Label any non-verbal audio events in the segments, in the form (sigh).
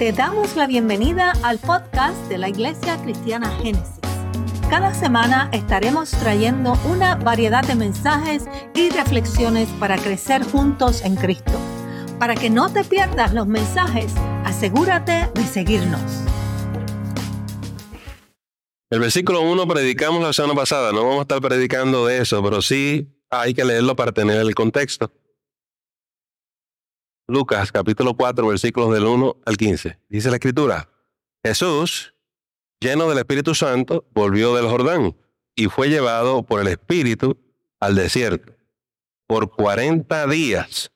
Te damos la bienvenida al podcast de la Iglesia Cristiana Génesis. Cada semana estaremos trayendo una variedad de mensajes y reflexiones para crecer juntos en Cristo. Para que no te pierdas los mensajes, asegúrate de seguirnos. El versículo 1 predicamos la semana pasada, no vamos a estar predicando de eso, pero sí hay que leerlo para tener el contexto. Lucas capítulo 4 versículos del 1 al 15. Dice la escritura, Jesús, lleno del Espíritu Santo, volvió del Jordán y fue llevado por el Espíritu al desierto por 40 días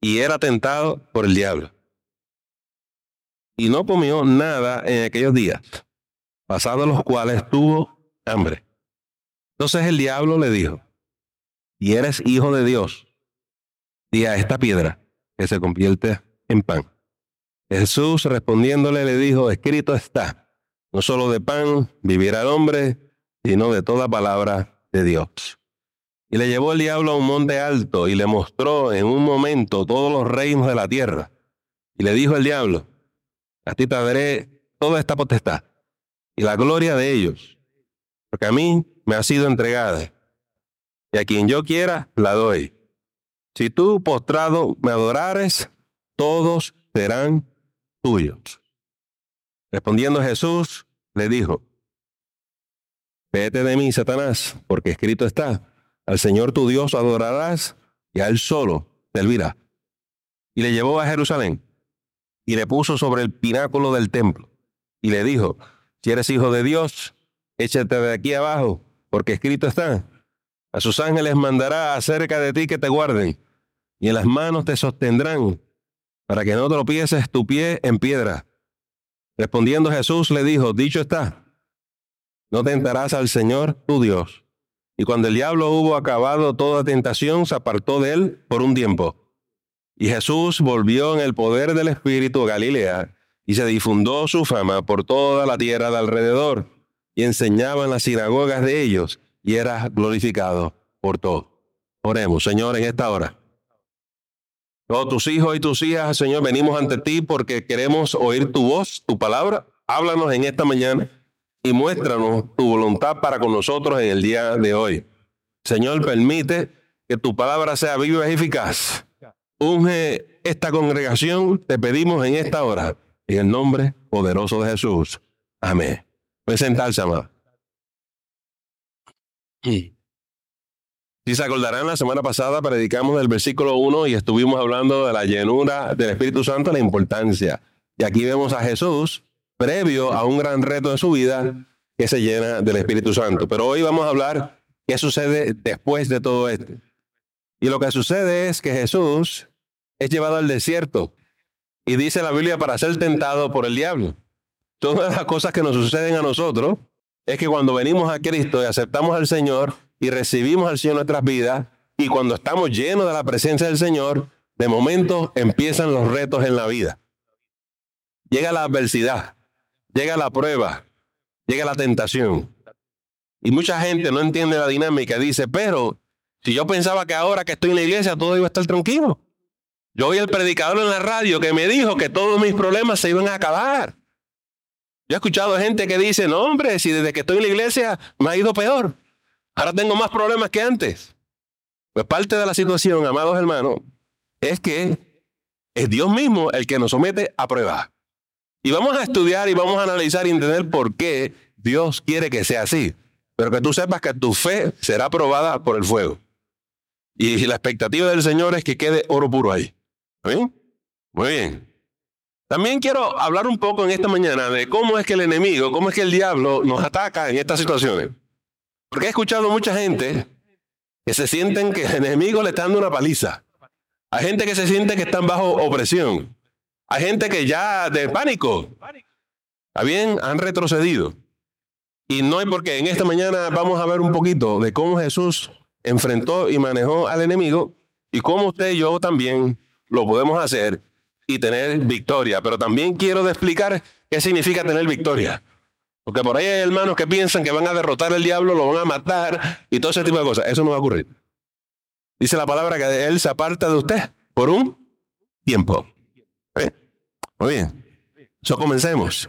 y era tentado por el diablo. Y no comió nada en aquellos días, pasados los cuales tuvo hambre. Entonces el diablo le dijo, y eres hijo de Dios, di a esta piedra que se convierte en pan. Jesús respondiéndole le dijo, escrito está, no solo de pan vivirá el hombre, sino de toda palabra de Dios. Y le llevó el diablo a un monte alto y le mostró en un momento todos los reinos de la tierra. Y le dijo el diablo, a ti te daré toda esta potestad y la gloria de ellos, porque a mí me ha sido entregada, y a quien yo quiera la doy. Si tú postrado me adorares, todos serán tuyos. Respondiendo Jesús, le dijo, Vete de mí, Satanás, porque escrito está, al Señor tu Dios adorarás y a Él solo servirá. Y le llevó a Jerusalén y le puso sobre el pináculo del templo y le dijo, si eres hijo de Dios, échate de aquí abajo, porque escrito está, a sus ángeles mandará acerca de ti que te guarden, y en las manos te sostendrán, para que no tropieces tu pie en piedra. Respondiendo Jesús le dijo, dicho está, no tentarás al Señor tu Dios. Y cuando el diablo hubo acabado toda tentación, se apartó de él por un tiempo. Y Jesús volvió en el poder del Espíritu a Galilea, y se difundó su fama por toda la tierra de alrededor, y enseñaba en las sinagogas de ellos y era glorificado por todo. Oremos, Señor, en esta hora. Todos tus hijos y tus hijas, Señor, venimos ante ti porque queremos oír tu voz, tu palabra. Háblanos en esta mañana y muéstranos tu voluntad para con nosotros en el día de hoy. Señor, permite que tu palabra sea viva y eficaz. Unge esta congregación, te pedimos en esta hora, en el nombre poderoso de Jesús. Amén. Puede sentarse, amado. Si se acordarán, la semana pasada predicamos del versículo 1 y estuvimos hablando de la llenura del Espíritu Santo, la importancia. Y aquí vemos a Jesús previo a un gran reto de su vida que se llena del Espíritu Santo. Pero hoy vamos a hablar qué sucede después de todo esto. Y lo que sucede es que Jesús es llevado al desierto y dice la Biblia para ser tentado por el diablo. Todas las cosas que nos suceden a nosotros es que cuando venimos a Cristo y aceptamos al Señor y recibimos al Señor en nuestras vidas, y cuando estamos llenos de la presencia del Señor, de momento empiezan los retos en la vida. Llega la adversidad, llega la prueba, llega la tentación. Y mucha gente no entiende la dinámica. Dice, pero si yo pensaba que ahora que estoy en la iglesia todo iba a estar tranquilo. Yo oí el predicador en la radio que me dijo que todos mis problemas se iban a acabar. Yo he escuchado gente que dice, no hombre, si desde que estoy en la iglesia me ha ido peor. Ahora tengo más problemas que antes. Pues parte de la situación, amados hermanos, es que es Dios mismo el que nos somete a prueba. Y vamos a estudiar y vamos a analizar y entender por qué Dios quiere que sea así. Pero que tú sepas que tu fe será probada por el fuego. Y la expectativa del Señor es que quede oro puro ahí. ¿Bien? Muy bien. También quiero hablar un poco en esta mañana de cómo es que el enemigo, cómo es que el diablo nos ataca en estas situaciones. Porque he escuchado mucha gente que se sienten que el enemigo le está dando una paliza. Hay gente que se siente que están bajo opresión. Hay gente que ya de pánico, bien, han retrocedido. Y no hay por qué. En esta mañana vamos a ver un poquito de cómo Jesús enfrentó y manejó al enemigo y cómo usted y yo también lo podemos hacer y tener victoria. Pero también quiero explicar qué significa tener victoria. Porque por ahí hay hermanos que piensan que van a derrotar al diablo, lo van a matar y todo ese tipo de cosas. Eso no va a ocurrir. Dice la palabra que él se aparta de usted por un tiempo. ¿Eh? Muy bien. So comencemos.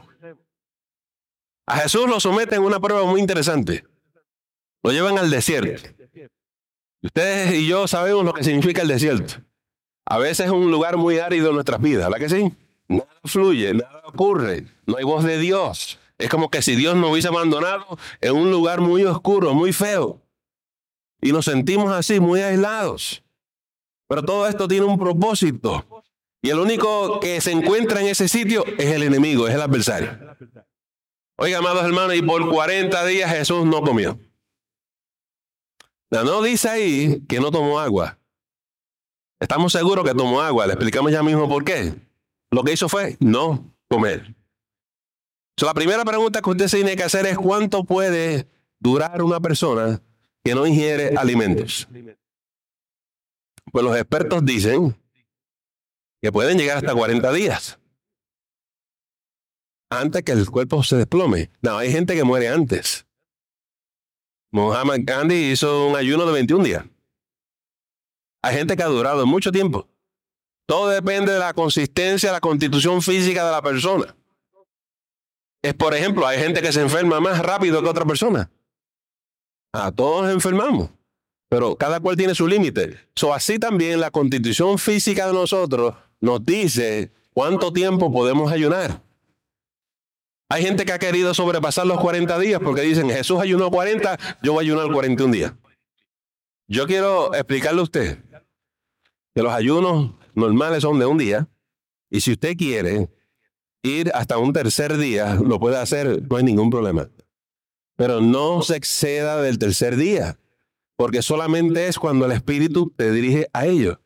A Jesús lo someten a una prueba muy interesante. Lo llevan al desierto. Ustedes y yo sabemos lo que significa el desierto. A veces es un lugar muy árido en nuestras vidas, ¿verdad que sí? Nada fluye, nada ocurre, no hay voz de Dios. Es como que si Dios nos hubiese abandonado en un lugar muy oscuro, muy feo. Y nos sentimos así, muy aislados. Pero todo esto tiene un propósito. Y el único que se encuentra en ese sitio es el enemigo, es el adversario. Oiga, amados hermanos, y por 40 días Jesús no comió. No dice ahí que no tomó agua. Estamos seguros que tomó agua. Le explicamos ya mismo por qué. Lo que hizo fue no comer. la primera pregunta que usted tiene que hacer es cuánto puede durar una persona que no ingiere alimentos. Pues los expertos dicen que pueden llegar hasta 40 días antes que el cuerpo se desplome. No, hay gente que muere antes. Muhammad Gandhi hizo un ayuno de 21 días. Hay gente que ha durado mucho tiempo. Todo depende de la consistencia, la constitución física de la persona. Es, por ejemplo, hay gente que se enferma más rápido que otra persona. A todos enfermamos, pero cada cual tiene su límite. Así también la constitución física de nosotros nos dice cuánto tiempo podemos ayunar. Hay gente que ha querido sobrepasar los 40 días porque dicen, Jesús ayunó 40, yo voy a ayunar 41 días. Yo quiero explicarle a usted que los ayunos normales son de un día y si usted quiere ir hasta un tercer día, lo puede hacer, no hay ningún problema. Pero no se exceda del tercer día, porque solamente es cuando el Espíritu te dirige a ello.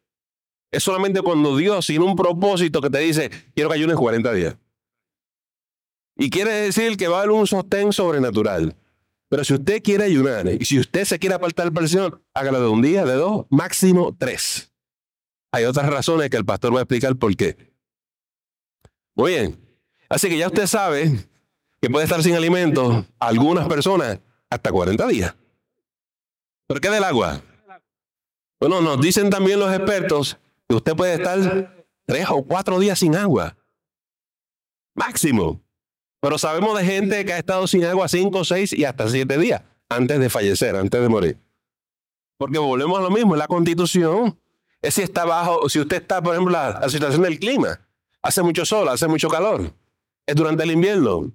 Es solamente cuando Dios, sin un propósito que te dice, quiero que ayunes 40 días. Y quiere decir que va a haber un sostén sobrenatural. Pero si usted quiere ayunar y si usted se quiere apartar presión, hágalo de un día, de dos, máximo tres. Hay otras razones que el pastor va a explicar por qué. Muy bien. Así que ya usted sabe que puede estar sin alimentos algunas personas hasta 40 días. ¿Pero qué del agua? Bueno, nos dicen también los expertos que usted puede estar tres o cuatro días sin agua. Máximo. Pero sabemos de gente que ha estado sin agua cinco, seis y hasta siete días antes de fallecer, antes de morir. Porque volvemos a lo mismo, la constitución es si está bajo, si usted está, por ejemplo, la, la situación del clima. Hace mucho sol, hace mucho calor. Es durante el invierno.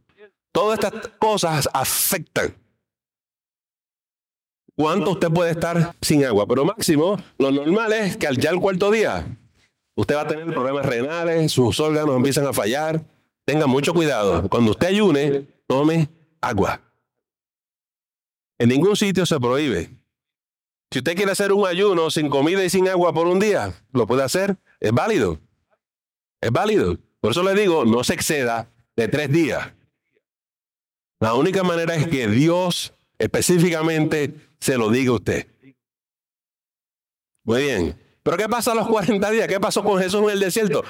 Todas estas cosas afectan. ¿Cuánto usted puede estar sin agua? Pero máximo, lo normal es que al ya el cuarto día, usted va a tener problemas renales, sus órganos empiezan a fallar, Tenga mucho cuidado. Cuando usted ayune, tome agua. En ningún sitio se prohíbe. Si usted quiere hacer un ayuno sin comida y sin agua por un día, lo puede hacer. Es válido. Es válido. Por eso le digo, no se exceda de tres días. La única manera es que Dios específicamente se lo diga a usted. Muy bien. Pero ¿qué pasa a los 40 días? ¿Qué pasó con Jesús en el desierto?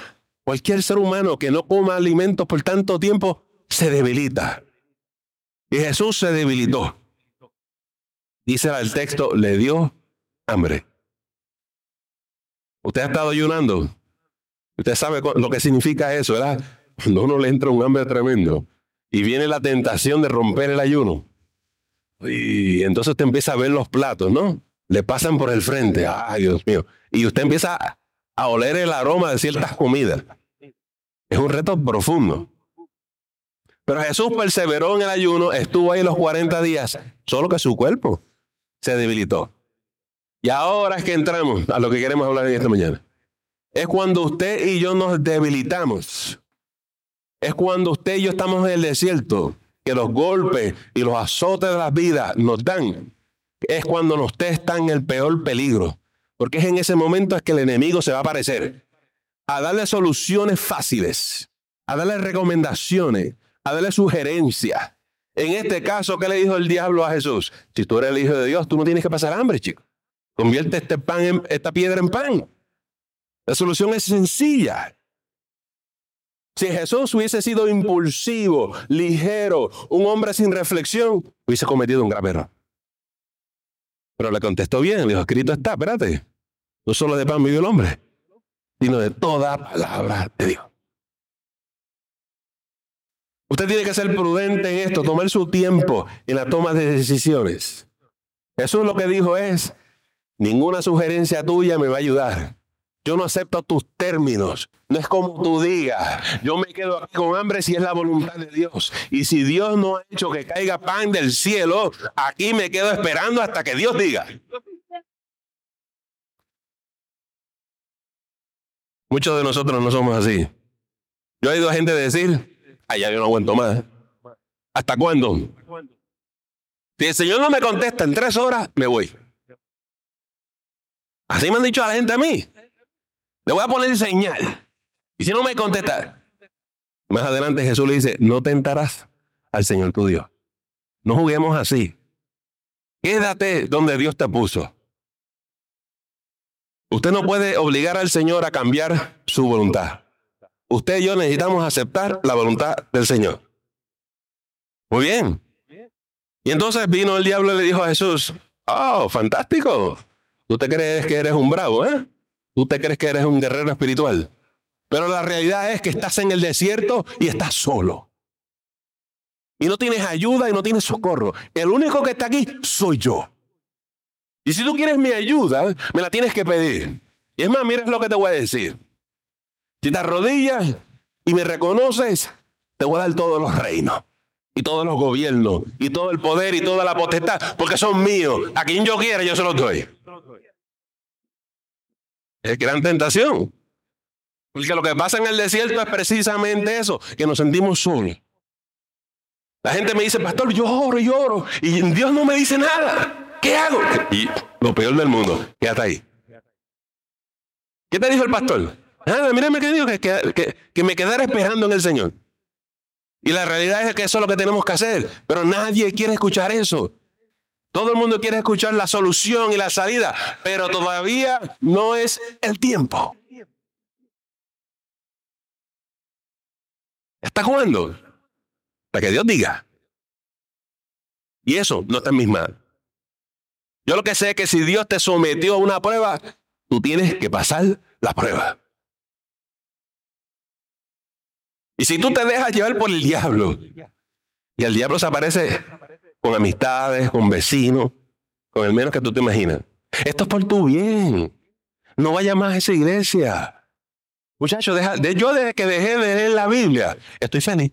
Cualquier ser humano que no coma alimentos por tanto tiempo se debilita. Y Jesús se debilitó. Dice el texto, le dio hambre. Usted ha estado ayunando. Usted sabe lo que significa eso, ¿verdad? Cuando uno le entra un hambre tremendo y viene la tentación de romper el ayuno. Y entonces usted empieza a ver los platos, ¿no? Le pasan por el frente. Ay, Dios mío. Y usted empieza a oler el aroma de ciertas comidas. Es un reto profundo. Pero Jesús perseveró en el ayuno, estuvo ahí los 40 días, solo que su cuerpo se debilitó. Y ahora es que entramos a lo que queremos hablar en esta mañana. Es cuando usted y yo nos debilitamos. Es cuando usted y yo estamos en el desierto, que los golpes y los azotes de la vida nos dan. Es cuando usted está en el peor peligro. Porque es en ese momento es que el enemigo se va a aparecer a darle soluciones fáciles, a darle recomendaciones, a darle sugerencias. En este caso, ¿qué le dijo el diablo a Jesús? Si tú eres el Hijo de Dios, tú no tienes que pasar hambre, chico. Convierte este pan en, esta piedra en pan. La solución es sencilla. Si Jesús hubiese sido impulsivo, ligero, un hombre sin reflexión, hubiese cometido un grave error. Pero le contestó bien, le dijo, escrito está, espérate. No solo de pan vive el hombre, sino de toda palabra de Dios. Usted tiene que ser prudente en esto, tomar su tiempo en la toma de decisiones. Jesús lo que dijo es, ninguna sugerencia tuya me va a ayudar. Yo no acepto tus términos. No es como tú digas. Yo me quedo aquí con hambre si es la voluntad de Dios. Y si Dios no ha hecho que caiga pan del cielo, aquí me quedo esperando hasta que Dios diga. Muchos de nosotros no somos así. Yo he oído a gente decir, allá yo no aguanto más. ¿Hasta cuándo? Si el Señor no me contesta en tres horas, me voy. Así me han dicho a la gente a mí. Le voy a poner señal. Y si no me contesta, más adelante Jesús le dice, no tentarás al Señor tu Dios. No juguemos así. Quédate donde Dios te puso. Usted no puede obligar al Señor a cambiar su voluntad. Usted y yo necesitamos aceptar la voluntad del Señor. Muy bien. Y entonces vino el diablo y le dijo a Jesús, oh, fantástico. Tú te crees que eres un bravo, ¿eh? Tú te crees que eres un guerrero espiritual. Pero la realidad es que estás en el desierto y estás solo. Y no tienes ayuda y no tienes socorro. El único que está aquí soy yo. Y si tú quieres mi ayuda, me la tienes que pedir. Y es más, mira lo que te voy a decir. Si te arrodillas y me reconoces, te voy a dar todos los reinos. Y todos los gobiernos. Y todo el poder y toda la potestad. Porque son míos. A quien yo quiera, yo se los doy. Es gran tentación. Porque lo que pasa en el desierto es precisamente eso, que nos sentimos solos. La gente me dice, pastor, yo oro y oro, y Dios no me dice nada. ¿Qué hago? Y lo peor del mundo, quédate ahí. ¿Qué te dijo el pastor? Nada, mírame que dijo que, que, que me quedara esperando en el Señor. Y la realidad es que eso es lo que tenemos que hacer. Pero nadie quiere escuchar eso. Todo el mundo quiere escuchar la solución y la salida, pero todavía no es el tiempo. ¿Está jugando? Para que Dios diga. Y eso no está en mis manos. Yo lo que sé es que si Dios te sometió a una prueba, tú tienes que pasar la prueba. Y si tú te dejas llevar por el diablo, y el diablo se aparece con amistades, con vecinos, con el menos que tú te imaginas. Esto es por tu bien. No vaya más a esa iglesia. Muchachos, yo desde que dejé de leer la Biblia, estoy feliz.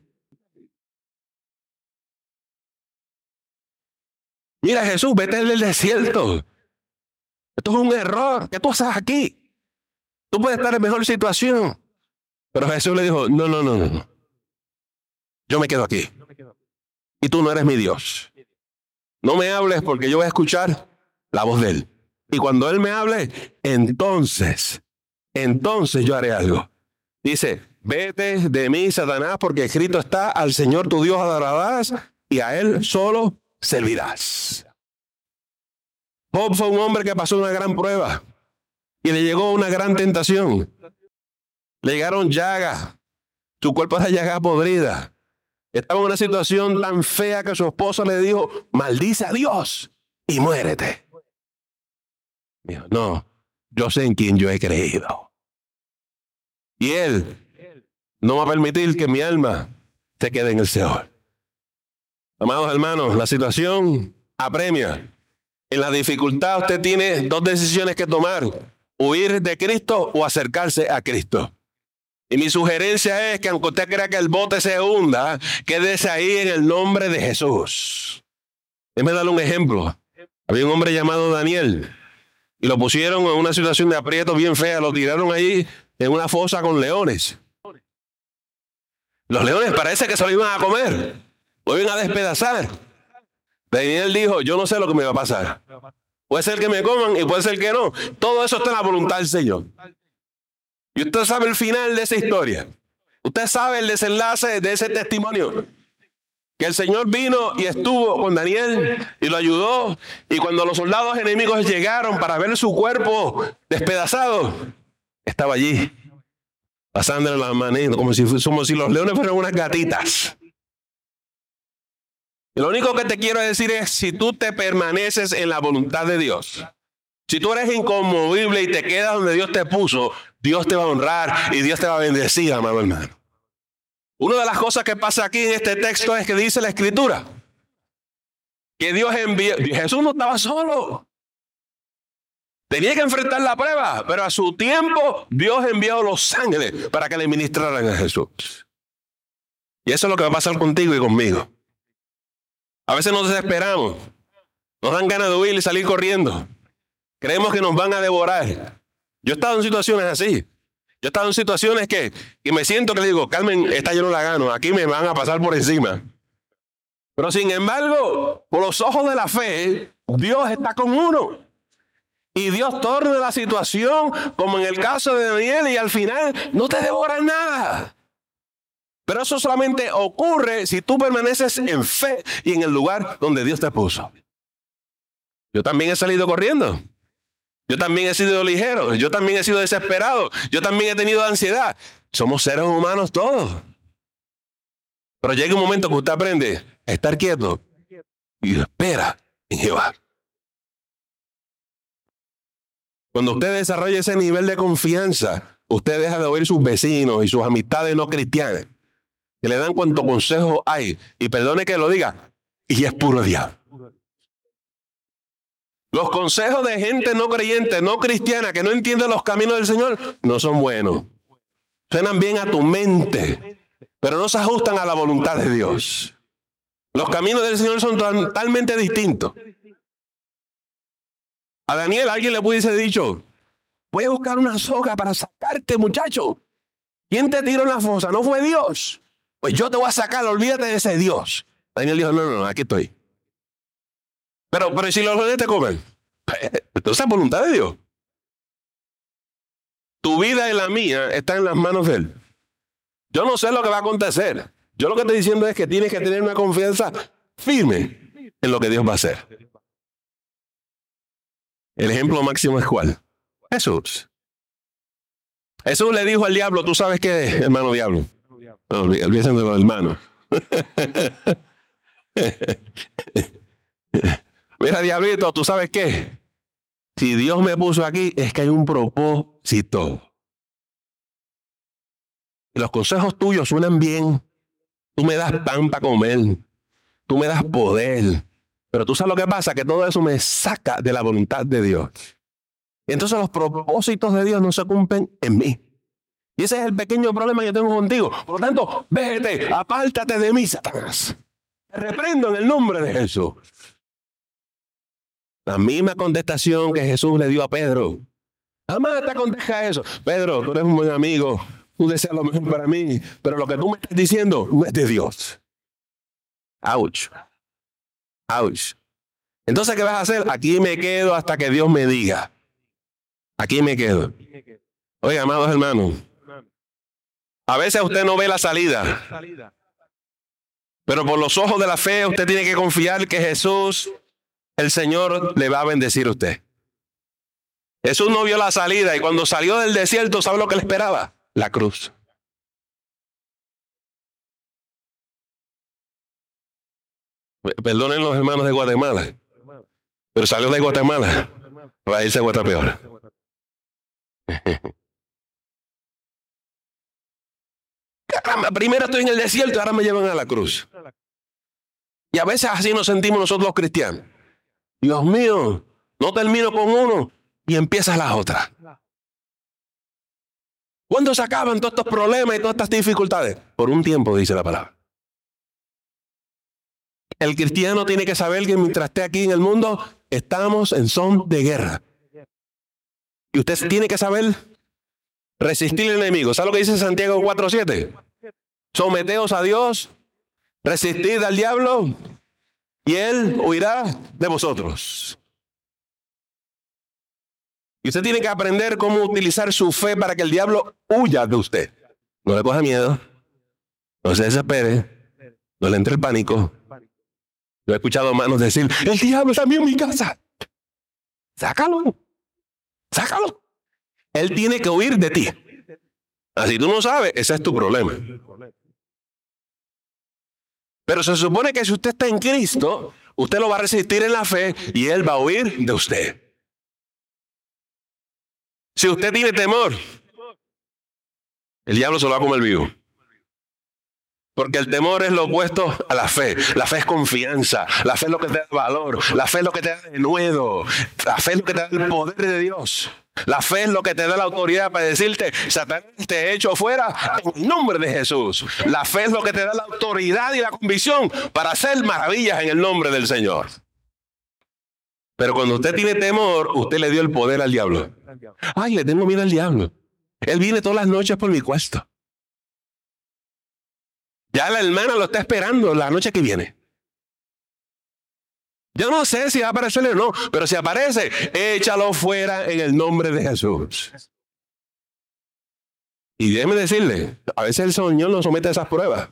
Mira Jesús, vete del desierto. Esto es un error. ¿Qué tú haces aquí? Tú puedes estar en mejor situación. Pero Jesús le dijo, no, no, no, no. Yo me quedo aquí. Y tú no eres mi Dios. No me hables porque yo voy a escuchar la voz de Él. Y cuando Él me hable, entonces, entonces yo haré algo. Dice, vete de mí, Satanás, porque escrito está, al Señor tu Dios adorarás y a Él solo servirás. Job fue un hombre que pasó una gran prueba y le llegó una gran tentación. Le llegaron llagas, su cuerpo era llaga podrida. Estaba en una situación tan fea que su esposa le dijo, maldice a Dios y muérete. Dijo, no, yo sé en quién yo he creído. Y Él no va a permitir que mi alma se quede en el Seol. Amados hermanos, la situación apremia. En la dificultad usted tiene dos decisiones que tomar. Huir de Cristo o acercarse a Cristo. Y mi sugerencia es que aunque usted crea que el bote se hunda, quédese ahí en el nombre de Jesús. Déjeme darle un ejemplo. Había un hombre llamado Daniel y lo pusieron en una situación de aprieto bien fea. Lo tiraron ahí en una fosa con leones. Los leones parece que se lo iban a comer. Lo iban a despedazar. Daniel dijo, yo no sé lo que me va a pasar. Puede ser que me coman y puede ser que no. Todo eso está en la voluntad del Señor. Y usted sabe el final de esa historia. Usted sabe el desenlace de ese testimonio. Que el Señor vino y estuvo con Daniel y lo ayudó. Y cuando los soldados enemigos llegaron para ver su cuerpo despedazado, estaba allí, pasándole la manita, como si, como si los leones fueran unas gatitas. Y lo único que te quiero decir es, si tú te permaneces en la voluntad de Dios, si tú eres inconmovible y te quedas donde Dios te puso, Dios te va a honrar y Dios te va a bendecir, amado hermano. Una de las cosas que pasa aquí en este texto es que dice la escritura que Dios envió, Jesús no estaba solo. Tenía que enfrentar la prueba, pero a su tiempo Dios envió los ángeles para que le ministraran a Jesús. Y eso es lo que va a pasar contigo y conmigo. A veces nos desesperamos, nos dan ganas de huir y salir corriendo. Creemos que nos van a devorar. Yo he estado en situaciones así. Yo he estado en situaciones que, que me siento que le digo, Carmen, esta yo no la gano, aquí me van a pasar por encima. Pero sin embargo, por los ojos de la fe, Dios está con uno. Y Dios torna la situación como en el caso de Daniel y al final no te devoran nada. Pero eso solamente ocurre si tú permaneces en fe y en el lugar donde Dios te puso. Yo también he salido corriendo. Yo también he sido ligero. Yo también he sido desesperado. Yo también he tenido ansiedad. Somos seres humanos todos. Pero llega un momento que usted aprende a estar quieto y espera en Jehová. Cuando usted desarrolla ese nivel de confianza, usted deja de oír sus vecinos y sus amistades no cristianas, que le dan cuanto consejo hay. Y perdone que lo diga, y es puro diablo. Los consejos de gente no creyente, no cristiana, que no entiende los caminos del Señor, no son buenos. Suenan bien a tu mente, pero no se ajustan a la voluntad de Dios. Los caminos del Señor son totalmente distintos. A Daniel alguien le pudiese dicho, voy a buscar una soga para sacarte, muchacho. ¿Quién te tiró en la fosa? No fue Dios. Pues yo te voy a sacar, olvídate de ese Dios. Daniel dijo, no, no, no, aquí estoy. Pero, pero si los leones te comen, (laughs) entonces es voluntad de Dios. Tu vida y la mía están en las manos de Él. Yo no sé lo que va a acontecer. Yo lo que estoy diciendo es que tienes que tener una confianza firme en lo que Dios va a hacer. El ejemplo máximo es cuál? Jesús. Jesús le dijo al diablo, ¿tú sabes qué, hermano diablo? No, olvídense de los hermanos. (laughs) Mira, diablito, ¿tú sabes qué? Si Dios me puso aquí, es que hay un propósito. Los consejos tuyos suenan bien. Tú me das pan para comer. Tú me das poder. Pero tú sabes lo que pasa, que todo eso me saca de la voluntad de Dios. Y entonces los propósitos de Dios no se cumplen en mí. Y ese es el pequeño problema que tengo contigo. Por lo tanto, vete, apártate de mí, Satanás. Te reprendo en el nombre de Jesús. La misma contestación que Jesús le dio a Pedro. Jamás te contesta eso. Pedro, tú eres un buen amigo. Tú deseas lo mejor para mí. Pero lo que tú me estás diciendo no es de Dios. Ouch. Ouch. Entonces, ¿qué vas a hacer? Aquí me quedo hasta que Dios me diga. Aquí me quedo. Oiga, amados hermanos. A veces usted no ve la salida. Pero por los ojos de la fe usted tiene que confiar que Jesús, el Señor, le va a bendecir a usted. Jesús no vio la salida y cuando salió del desierto, ¿sabe lo que le esperaba? La cruz. Perdonen los hermanos de Guatemala. Pero salió de Guatemala para irse a Guatapeor. (laughs) primero estoy en el desierto y ahora me llevan a la cruz. Y a veces así nos sentimos nosotros los cristianos. Dios mío, no termino con uno y empiezas la otra. ¿Cuándo se acaban todos estos problemas y todas estas dificultades? Por un tiempo, dice la palabra. El cristiano tiene que saber que mientras esté aquí en el mundo, estamos en son de guerra. Y usted tiene que saber resistir al enemigo. ¿Sabe lo que dice Santiago 4.7? Someteos a Dios, resistid al diablo y él huirá de vosotros. Y usted tiene que aprender cómo utilizar su fe para que el diablo huya de usted. No le coja miedo, no se desespere, no le entre el pánico. Yo he escuchado manos decir, el diablo está en mi casa. Sácalo, sácalo. Él tiene que huir de ti. Así tú no sabes, ese es tu problema. Pero se supone que si usted está en Cristo, usted lo va a resistir en la fe y Él va a huir de usted. Si usted tiene temor, el diablo se lo va a comer vivo. Porque el temor es lo opuesto a la fe. La fe es confianza. La fe es lo que te da valor. La fe es lo que te da de nuevo. La fe es lo que te da el poder de Dios. La fe es lo que te da la autoridad para decirte, Satanás te he hecho fuera en nombre de Jesús. La fe es lo que te da la autoridad y la convicción para hacer maravillas en el nombre del Señor. Pero cuando usted tiene temor, usted le dio el poder al diablo. Ay, le tengo miedo al diablo. Él viene todas las noches por mi cuesta. Ya la hermana lo está esperando la noche que viene. Yo no sé si va a aparecerle o no, pero si aparece, échalo fuera en el nombre de Jesús. Y déjeme decirle, a veces el Señor nos somete a esas pruebas.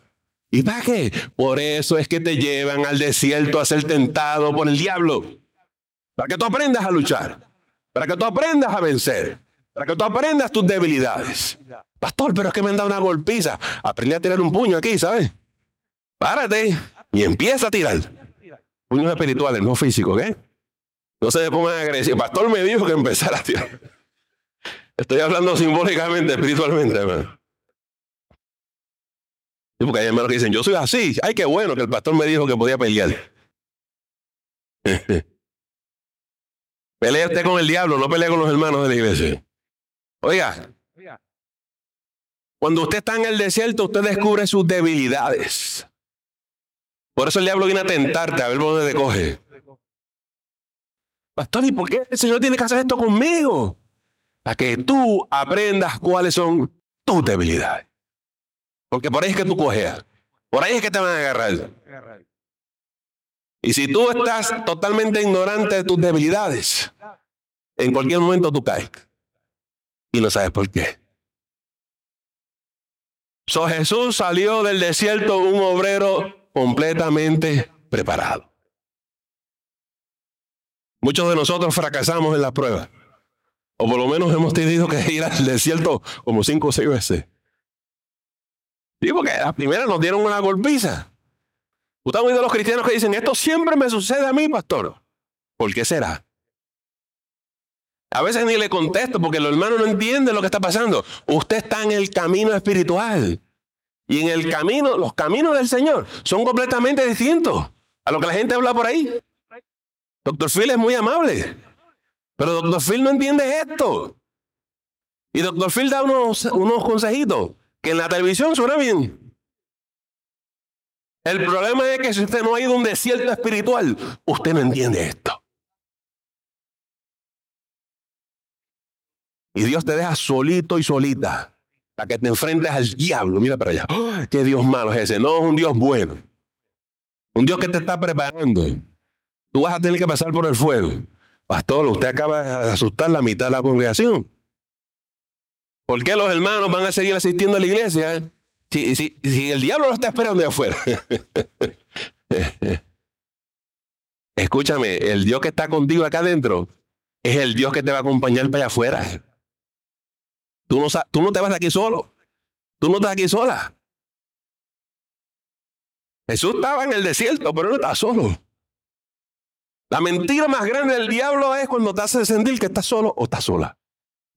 ¿Y para qué? Por eso es que te llevan al desierto a ser tentado por el diablo. Para que tú aprendas a luchar. Para que tú aprendas a vencer. Para que tú aprendas tus debilidades. Pastor, pero es que me han dado una golpiza. Aprende a tirar un puño aquí, ¿sabes? Párate y empieza a tirar. Puños espirituales, no físicos, ¿ok? No se pongan agresivos. Pastor me dijo que empezara tirar. Estoy hablando simbólicamente, espiritualmente, hermano. porque hay hermanos que dicen, yo soy así. Ay, qué bueno que el pastor me dijo que podía pelear. (laughs) Pelea usted con el diablo, no pelea con los hermanos de la iglesia. Oiga, cuando usted está en el desierto, usted descubre sus debilidades. Por eso el diablo viene a tentarte a ver dónde te coge. Pastor, ¿y por qué el Señor tiene que hacer esto conmigo? Para que tú aprendas cuáles son tus debilidades. Porque por ahí es que tú cojeas. Por ahí es que te van a agarrar. Y si tú estás totalmente ignorante de tus debilidades, en cualquier momento tú caes. Y no sabes por qué. So Jesús salió del desierto un obrero completamente preparado. Muchos de nosotros fracasamos en la prueba. O por lo menos hemos tenido que ir al desierto como cinco o seis veces. Sí, porque la primera nos dieron una golpiza. Usted ha oído a los cristianos que dicen, esto siempre me sucede a mí, pastor. ¿Por qué será? A veces ni le contesto porque los hermanos no entienden lo que está pasando. Usted está en el camino espiritual. Y en el camino, los caminos del Señor son completamente distintos a lo que la gente habla por ahí. Doctor Phil es muy amable, pero Doctor Phil no entiende esto. Y Doctor Phil da unos, unos consejitos que en la televisión suena bien. El problema es que si usted no ha ido a un desierto espiritual, usted no entiende esto. Y Dios te deja solito y solita para que te enfrentes al diablo. Mira para allá. ¡Ah! ¿Qué Dios malo es ese? No, es un Dios bueno. Un Dios que te está preparando. Tú vas a tener que pasar por el fuego. Pastor, usted acaba de asustar la mitad de la congregación. ¿Por qué los hermanos van a seguir asistiendo a la iglesia si, si el diablo lo está esperando de afuera? (laughs) Escúchame, el Dios que está contigo acá adentro es el Dios que te va a acompañar para allá afuera. Tú no, tú no te vas de aquí solo. Tú no estás aquí sola. Jesús estaba en el desierto, pero no está solo. La mentira más grande del diablo es cuando te hace sentir que estás solo o estás sola.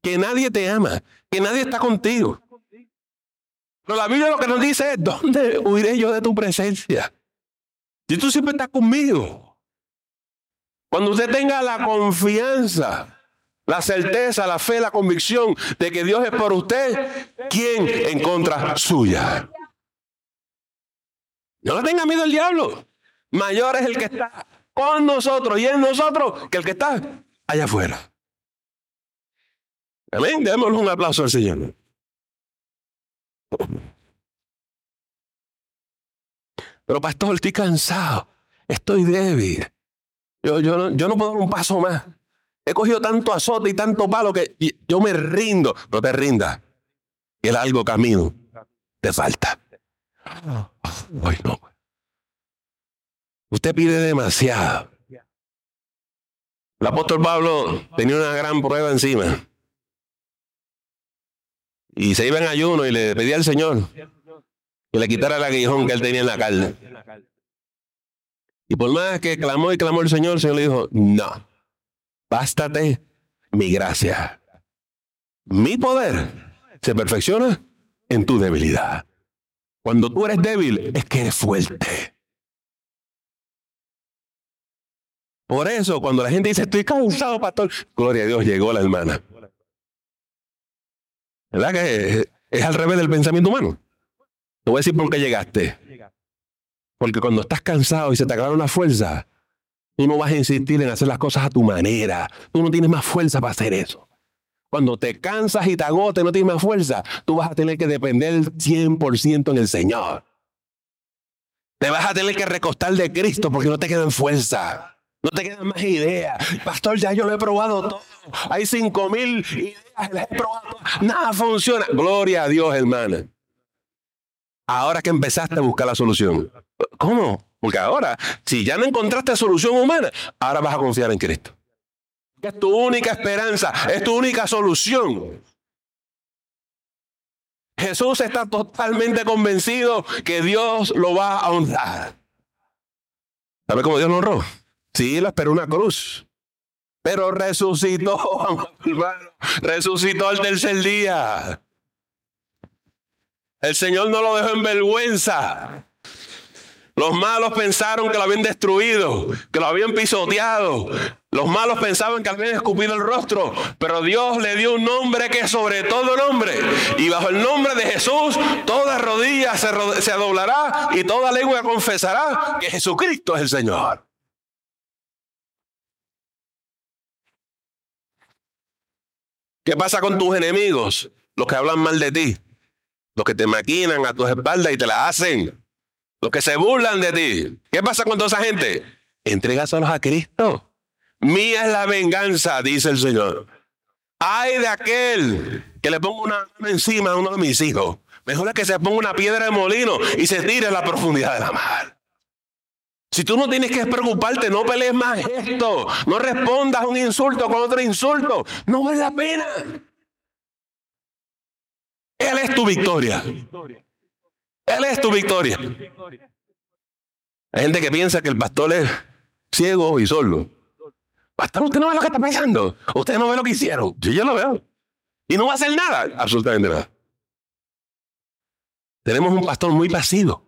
Que nadie te ama, que nadie está contigo. Pero la Biblia lo que nos dice es, ¿dónde huiré yo de tu presencia? Si tú siempre estás conmigo. Cuando usted tenga la confianza la certeza, la fe, la convicción de que Dios es por usted, ¿quién en contra suya? No le tenga miedo al diablo. Mayor es el que está con nosotros y en nosotros que el que está allá afuera. Amén. Démosle un aplauso al Señor. Pero pastor, estoy cansado. Estoy débil. Yo, yo, yo no puedo dar un paso más. He cogido tanto azote y tanto palo que yo me rindo. No te rindas. El algo camino te falta. Ay, no. Usted pide demasiado. El apóstol Pablo tenía una gran prueba encima. Y se iba en ayuno y le pedía al Señor que le quitara el aguijón que él tenía en la carne. Y por más que clamó y clamó el Señor, el Señor le dijo, no, Bástate mi gracia. Mi poder se perfecciona en tu debilidad. Cuando tú eres débil, es que eres fuerte. Por eso, cuando la gente dice, estoy cansado, pastor, gloria a Dios, llegó la hermana. ¿Verdad que es, al revés del pensamiento humano? Te voy a decir por qué llegaste. Porque cuando estás cansado y se te acabaron las fuerzas, tú no vas a insistir en hacer las cosas a tu manera. Tú no tienes más fuerza para hacer eso. Cuando te cansas y te agotes, no tienes más fuerza, tú vas a tener que depender 100% en el Señor. Te vas a tener que recostar de Cristo porque no te quedan fuerza. No te quedan más ideas. Pastor, ya yo lo he probado todo. Hay cinco mil ideas, las he probado Nada funciona. Gloria a Dios, hermana. Ahora que empezaste a buscar la solución. ¿Cómo? Porque ahora, si ya no encontraste solución humana, ahora vas a confiar en Cristo. Es tu única esperanza, es tu única solución. Jesús está totalmente convencido que Dios lo va a honrar. ¿Sabe cómo Dios lo honró? Sí, lo esperó una cruz. Pero resucitó, resucitó al tercer día. El Señor no lo dejó en vergüenza. Los malos pensaron que lo habían destruido, que lo habían pisoteado. Los malos pensaban que habían escupido el rostro, pero Dios le dio un nombre que es sobre todo nombre. Y bajo el nombre de Jesús, toda rodilla se, doblará y toda lengua confesará que Jesucristo es el Señor. ¿Qué pasa con tus enemigos? Los que hablan mal de ti. Los que te maquinan a tus espaldas y te la hacen. Los que se burlan de ti. ¿Qué pasa con toda esa gente? Entrégaselos a Cristo. Mía es la venganza, dice el Señor. Ay de aquel que le ponga una mano encima a uno de mis hijos. Mejor es que se ponga una piedra de molino y se tire a la profundidad de la mar. Si tú no tienes que preocuparte, no pelees más esto. No respondas un insulto con otro insulto. No vale la pena. Él es tu victoria. Él es tu victoria. Hay gente que piensa que el pastor es ciego y solo. Pastor, usted no ve lo que está pensando. Usted no ve lo que hicieron. Yo ya lo veo. Y no va a hacer nada. Absolutamente nada. Tenemos un pastor muy pasivo.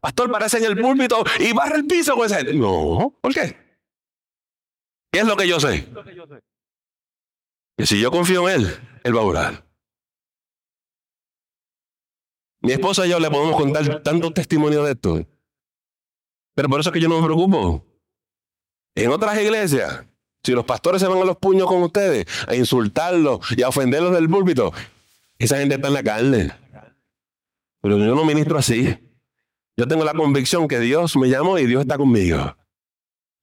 Pastor, parece en el púlpito y barra el piso con esa. No, ¿por qué? ¿Qué es lo que yo sé? Que si yo confío en Él, Él va a orar. Mi esposa y yo le podemos contar tantos testimonios de esto. Pero por eso es que yo no me preocupo. En otras iglesias, si los pastores se van a los puños con ustedes, a insultarlos y a ofenderlos del púlpito, esa gente está en la carne. Pero yo no ministro así. Yo tengo la convicción que Dios me llamó y Dios está conmigo.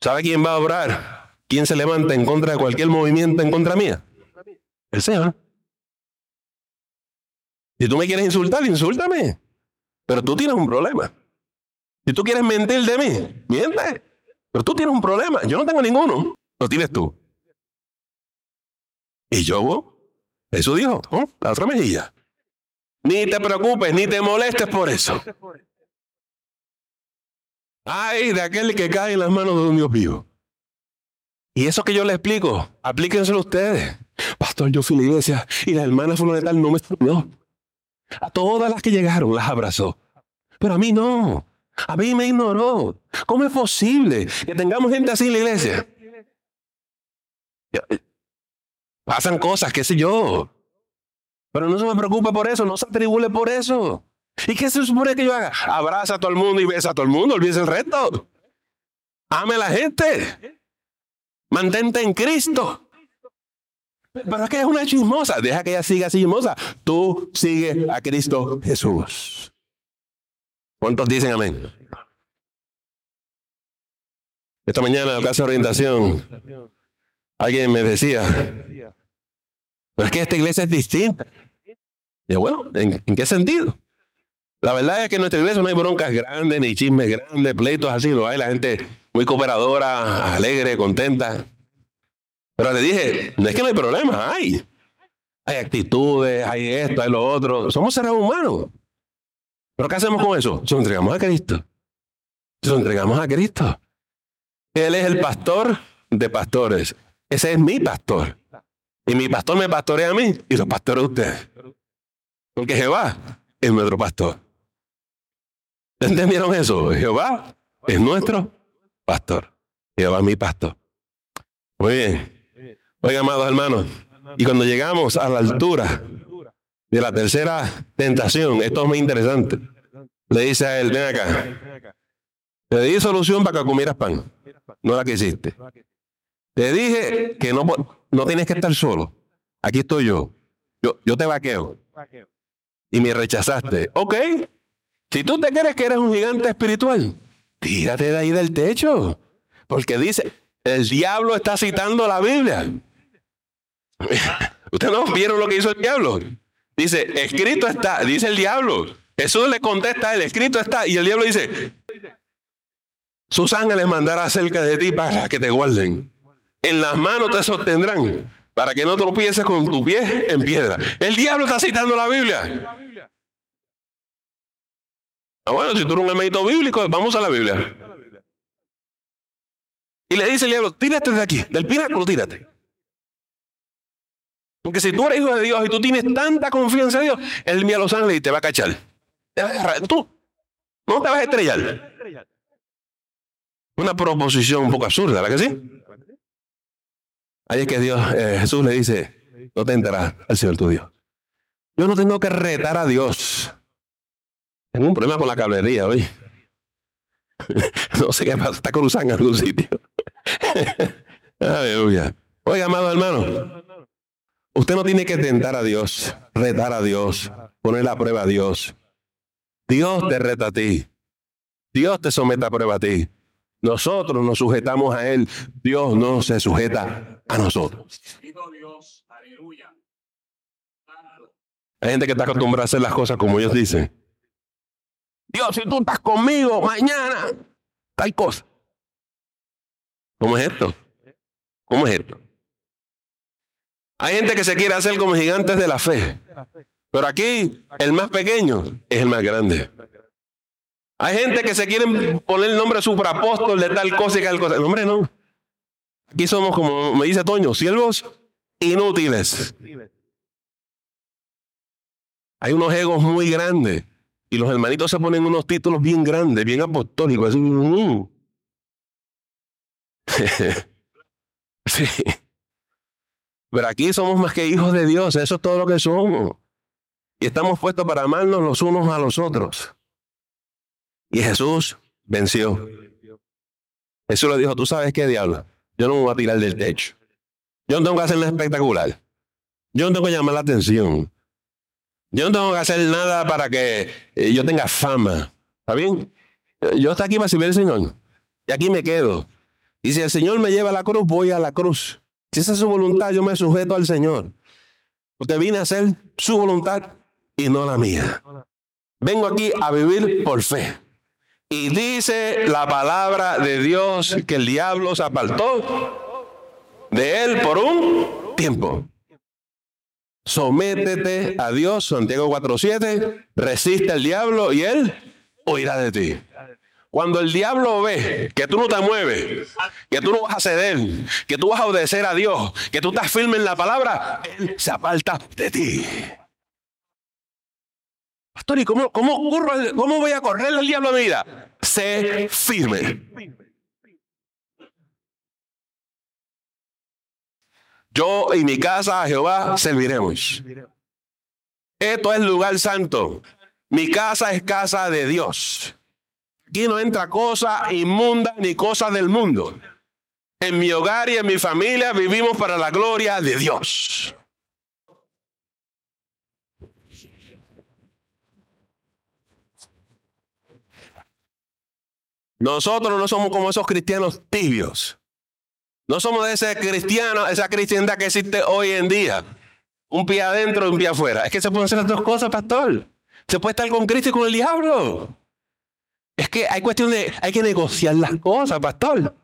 ¿Sabe quién va a obrar? ¿Quién se levanta en contra de cualquier movimiento en contra mía? El Señor. Si tú me quieres insultar, insúltame. Pero tú tienes un problema. Si tú quieres mentir de mí, miente. Pero tú tienes un problema. Yo no tengo ninguno. Lo tienes tú. Y yo, eso dijo, la otra mejilla. Ni te preocupes, ni te molestes por eso. Ay, de aquel que cae en las manos de un Dios vivo. Y eso que yo le explico, aplíquenselo ustedes. Pastor, yo fui a la iglesia y la hermana tal no me no. A todas las que llegaron las abrazó. Pero a mí no. A mí me ignoró. ¿Cómo es posible que tengamos gente así en la iglesia? Pasan cosas, qué sé yo. Pero no se me preocupe por eso, no se atribule por eso. ¿Y qué se supone que yo haga? Abraza a todo el mundo y besa a todo el mundo, olvídese el resto. Ame a la gente. Mantente en Cristo. Pero es que es una chismosa. Deja que ella siga chismosa. Tú sigue a Cristo Jesús. ¿Cuántos dicen amén? Esta mañana en la casa de orientación, alguien me decía, pero es que esta iglesia es distinta. Y bueno, ¿en qué sentido? La verdad es que en nuestra iglesia no hay broncas grandes, ni chismes grandes, pleitos así, lo hay la gente muy cooperadora, alegre, contenta. Pero le dije, no es que no hay problema, hay. Hay actitudes, hay esto, hay lo otro. Somos seres humanos. Pero ¿qué hacemos con eso? Se lo entregamos a Cristo. Se lo entregamos a Cristo. Él es el pastor de pastores. Ese es mi pastor. Y mi pastor me pastorea a mí y los pastores a ustedes. Porque Jehová es nuestro pastor. ¿Entendieron eso? Jehová es nuestro pastor. Jehová es mi pastor. Muy bien. Oiga, amados hermanos, y cuando llegamos a la altura de la tercera tentación, esto es muy interesante. Le dice a él, ven acá. Te di solución para que comieras pan. No la que hiciste. Te dije que no, no tienes que estar solo. Aquí estoy yo. Yo, yo te vaqueo. Y me rechazaste. Ok. Si tú te crees que eres un gigante espiritual, tírate de ahí del techo. Porque dice, el diablo está citando la Biblia. (laughs) Ustedes no vieron lo que hizo el diablo. Dice, escrito está, dice el diablo. Jesús le contesta él, escrito está. Y el diablo dice, sus ángeles mandará cerca de ti para que te guarden. En las manos te sostendrán para que no tropieces con tu pie en piedra. El diablo está citando la Biblia. Ah, bueno, si tú eres un bíblico, vamos a la Biblia. Y le dice el diablo, tírate de aquí, del pináculo, tírate. Porque si tú eres hijo de Dios y tú tienes tanta confianza en Dios, Él envía a los ángeles y te va a cachar. Tú no te vas a estrellar. Una proposición un poco absurda, ¿verdad que sí? Ahí es que Dios, eh, Jesús le dice, no te enterarás al Señor tu Dios. Yo no tengo que retar a Dios. Tengo un problema con la cablería hoy. (laughs) no sé qué pasa, está cruzando en algún sitio. (laughs) Aleluya. Oiga, amado hermano, usted no tiene que tentar a Dios, retar a Dios, poner a prueba a Dios. Dios te reta a ti. Dios te somete a prueba a ti. Nosotros nos sujetamos a Él. Dios no se sujeta a nosotros. Hay gente que está acostumbrada a hacer las cosas como ellos dicen. Dios, si tú estás conmigo mañana, tal cosa. ¿Cómo es esto? ¿Cómo es esto? Hay gente que se quiere hacer como gigantes de la fe. Pero aquí el más pequeño es el más grande. Hay gente que se quiere poner el nombre suprapóstol de tal cosa y tal cosa. El hombre no. Aquí somos, como me dice Toño, siervos inútiles. Hay unos egos muy grandes. Y los hermanitos se ponen unos títulos bien grandes, bien apostólicos. Mm. (laughs) sí. Pero aquí somos más que hijos de Dios. Eso es todo lo que somos. Y estamos puestos para amarnos los unos a los otros. Y Jesús venció. Jesús le dijo, tú sabes qué diablo, yo no me voy a tirar del techo. Yo no tengo que hacer nada espectacular. Yo no tengo que llamar la atención. Yo no tengo que hacer nada para que eh, yo tenga fama. ¿Está bien? Yo estoy aquí para servir al Señor. Y aquí me quedo. Y si el Señor me lleva a la cruz, voy a la cruz. Si esa es su voluntad, yo me sujeto al Señor. Porque vine a hacer su voluntad y no la mía. Vengo aquí a vivir por fe. Y dice la palabra de Dios que el diablo se apartó de él por un tiempo. Sométete a Dios, Santiago 4:7, resiste al diablo y él oirá de ti. Cuando el diablo ve que tú no te mueves, que tú no vas a ceder, que tú vas a obedecer a Dios, que tú estás firme en la palabra, él se aparta de ti. Pastor, ¿y cómo, cómo, cómo voy a correr el diablo a mi vida? Sé firme. Yo y mi casa a Jehová serviremos. Esto es lugar santo. Mi casa es casa de Dios. Aquí no entra cosa inmunda ni cosa del mundo. En mi hogar y en mi familia vivimos para la gloria de Dios. Nosotros no somos como esos cristianos tibios. No somos de ese cristiano, esa cristiandad que existe hoy en día. Un pie adentro y un pie afuera. Es que se pueden hacer las dos cosas, pastor. Se puede estar con Cristo y con el diablo. Es que hay cuestión de, hay que negociar las cosas, pastor.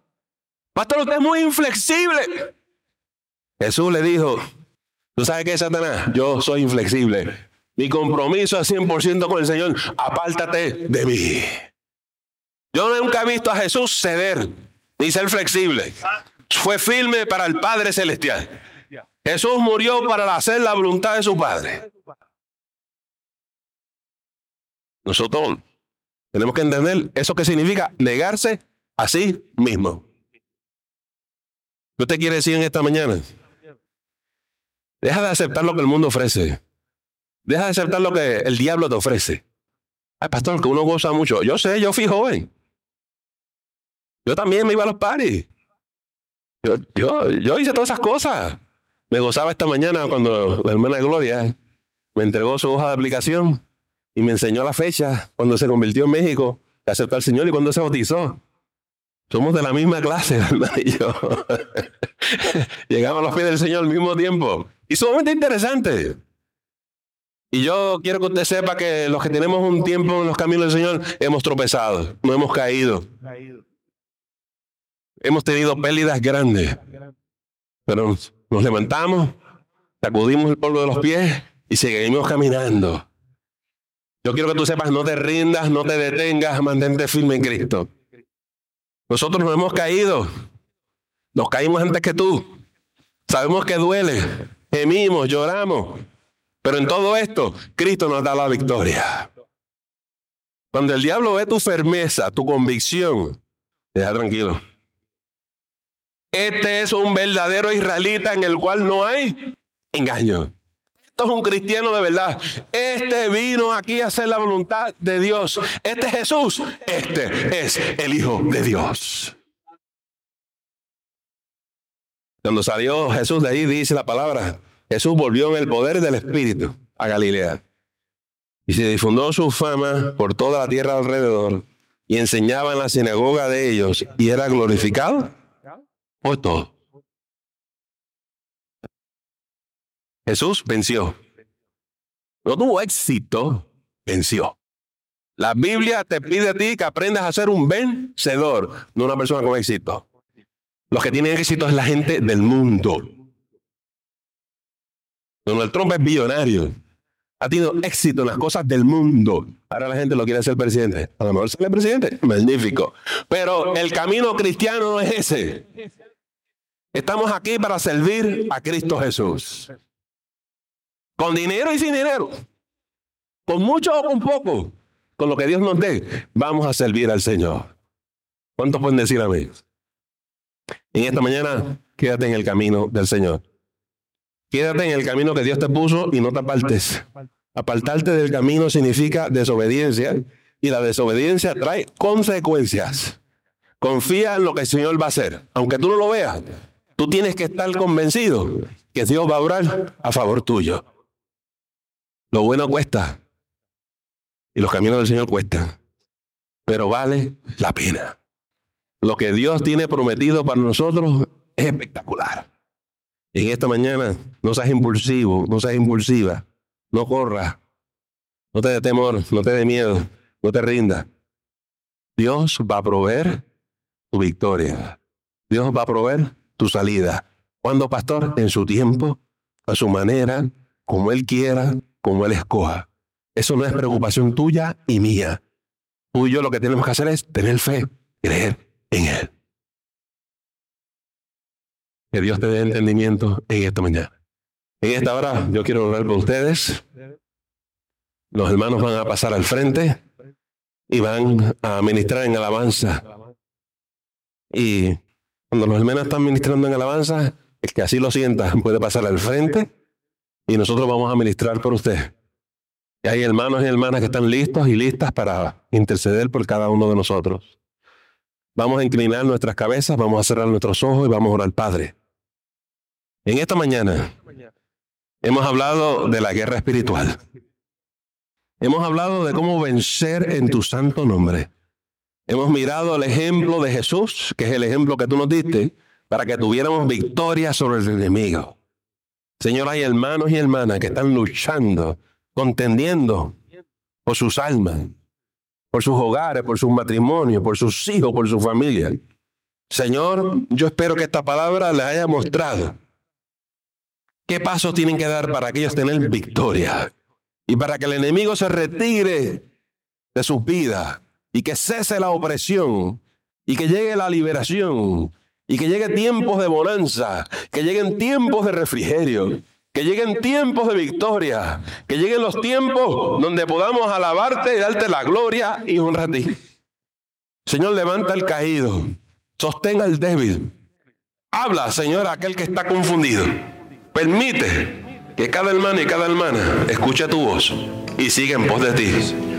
Pastor, usted es muy inflexible. Jesús le dijo, ¿tú sabes qué, Satanás? Yo soy inflexible. Mi compromiso es 100% con el Señor. Apártate de mí. Yo nunca he visto a Jesús ceder ni ser flexible. Fue firme para el Padre Celestial. Jesús murió para hacer la voluntad de su Padre. Nosotros Tenemos que entender eso que significa negarse a sí mismo. ¿Qué usted quiere decir en esta mañana? Deja de aceptar lo que el mundo ofrece. Deja de aceptar lo que el diablo te ofrece. Ay, pastor, que uno goza mucho. Yo sé, yo fui joven. Yo también me iba a los paris. Yo, yo, yo hice todas esas cosas. Me gozaba esta mañana cuando la hermana Gloria me entregó su hoja de aplicación y me enseñó la fecha cuando se convirtió en México, aceptó al Señor y cuando se bautizó. Somos de la misma clase, (laughs) hermana y yo. (laughs) Llegamos a los pies del Señor al mismo tiempo. Y sumamente interesante. Y yo quiero que usted sepa que los que tenemos un tiempo en los caminos del Señor hemos tropezado, no hemos caído. Hemos tenido pérdidas grandes. Pero nos levantamos, sacudimos el polvo de los pies y seguimos caminando. Yo quiero que tú sepas, no te rindas, no te detengas, mantente firme en Cristo. Nosotros nos hemos caído. Nos caímos antes que tú. Sabemos que duele. Gemimos, lloramos. Pero en todo esto, Cristo nos da la victoria. Cuando el diablo ve tu firmeza, tu convicción, deja tranquilo. Este es un verdadero israelita en el cual no hay engaño. Es un cristiano de verdad. Este vino aquí a hacer la voluntad de Dios. Este es Jesús. Este es el Hijo de Dios. Cuando salió Jesús de ahí, dice la palabra, Jesús volvió en el poder del Espíritu a Galilea. Y se difundió su fama por toda la tierra alrededor. Y enseñaba en la sinagoga de ellos. Y era glorificado por todo. Jesús venció. No tuvo éxito, venció. La Biblia te pide a ti que aprendas a ser un vencedor, no una persona con éxito. Los que tienen éxito es la gente del mundo. Donald Trump es billonario. Ha tenido éxito en las cosas del mundo. Ahora la gente lo quiere ser presidente. A lo mejor sale presidente. Magnífico. Pero el camino cristiano no es ese. Estamos aquí para servir a Cristo Jesús. Con dinero y sin dinero. Con mucho o con poco. Con lo que Dios nos dé, vamos a servir al Señor. ¿Cuántos pueden decir amén? En esta mañana, quédate en el camino del Señor. Quédate en el camino que Dios te puso y no te apartes. Apartarte del camino significa desobediencia y la desobediencia trae consecuencias. Confía en lo que el Señor va a hacer. Aunque tú no lo veas, tú tienes que estar convencido que Dios va a obrar a favor tuyo. Lo bueno cuesta y los caminos del Señor cuestan, pero vale la pena. Lo que Dios tiene prometido para nosotros es espectacular. En esta mañana, no seas impulsivo, no seas impulsiva, no corras, no te dé temor, no te dé miedo, no te rindas. Dios va a proveer tu victoria. Dios va a proveer tu salida. Cuando, pastor? En su tiempo, a su manera, como Él quiera, como Él escoja. Eso no es preocupación tuya y mía. Tú y yo lo que tenemos que hacer es tener fe, creer en Él. Que Dios te dé entendimiento en esta mañana. En esta hora yo quiero orar por ustedes. Los hermanos van a pasar al frente y van a ministrar en alabanza. Y cuando los hermanos están ministrando en alabanza, el que así lo sienta puede pasar al frente y nosotros vamos a ministrar por usted. Y hay hermanos y hermanas que están listos y listas para interceder por cada uno de nosotros. Vamos a inclinar nuestras cabezas, vamos a cerrar nuestros ojos y vamos a orar Padre. En esta mañana hemos hablado de la guerra espiritual. Hemos hablado de cómo vencer en tu santo nombre. Hemos mirado el ejemplo de Jesús, que es el ejemplo que tú nos diste, para que tuviéramos victoria sobre el enemigo. Señor, hay hermanos y hermanas que están luchando, contendiendo por sus almas, por sus hogares, por sus matrimonios, por sus hijos, por su familia. Señor, yo espero que esta palabra les haya mostrado qué pasos tienen que dar para que ellos tengan victoria y para que el enemigo se retire de sus vidas y que cese la opresión y que llegue la liberación y que llegue tiempos de bonanza, que lleguen tiempos de refrigerio Que lleguen tiempos de victoria. Que lleguen los tiempos donde podamos alabarte y darte la gloria y honra a ti. Señor, levanta al caído. Sostén al débil. Habla, Señor, a aquel que está confundido. Permite que cada hermano y cada hermana escuche tu voz y siga en pos de ti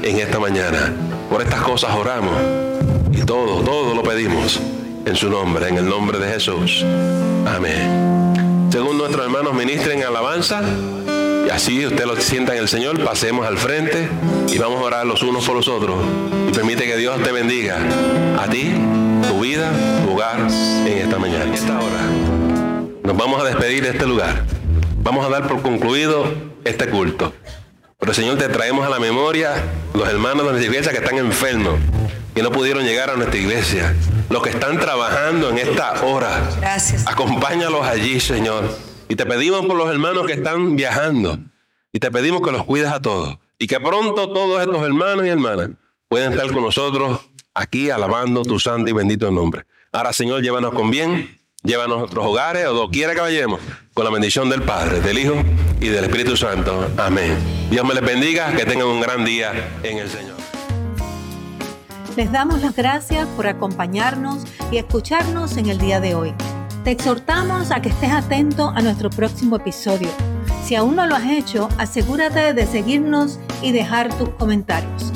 en esta mañana. Por estas cosas oramos y todo, todo lo pedimos en su nombre, en el nombre de Jesús. Amén. Según nuestros hermanos ministren alabanza, y así usted lo sienta en el Señor, pasemos al frente y vamos a orar los unos por los otros. Y permite que Dios te bendiga a ti, tu vida, tu hogar en esta mañana, en esta hora. Nos vamos a despedir de este lugar. Vamos a dar por concluido este culto. Pero Señor, te traemos a la memoria los hermanos de nuestra iglesia que están enfermos, que no pudieron llegar a nuestra iglesia, los que están trabajando en esta hora. Gracias. Acompáñalos allí, Señor. Y te pedimos por los hermanos que están viajando. Y te pedimos que los cuides a todos. Y que pronto todos estos hermanos y hermanas puedan estar con nosotros aquí alabando tu santo y bendito nombre. Ahora, Señor, llévanos con bien. Llévanos a nuestros hogares o donde quiera que vayamos. Con la bendición del Padre, del Hijo y del Espíritu Santo. Amén. Dios me les bendiga. Que tengan un gran día en el Señor. Les damos las gracias por acompañarnos y escucharnos en el día de hoy. Te exhortamos a que estés atento a nuestro próximo episodio. Si aún no lo has hecho, asegúrate de seguirnos y dejar tus comentarios.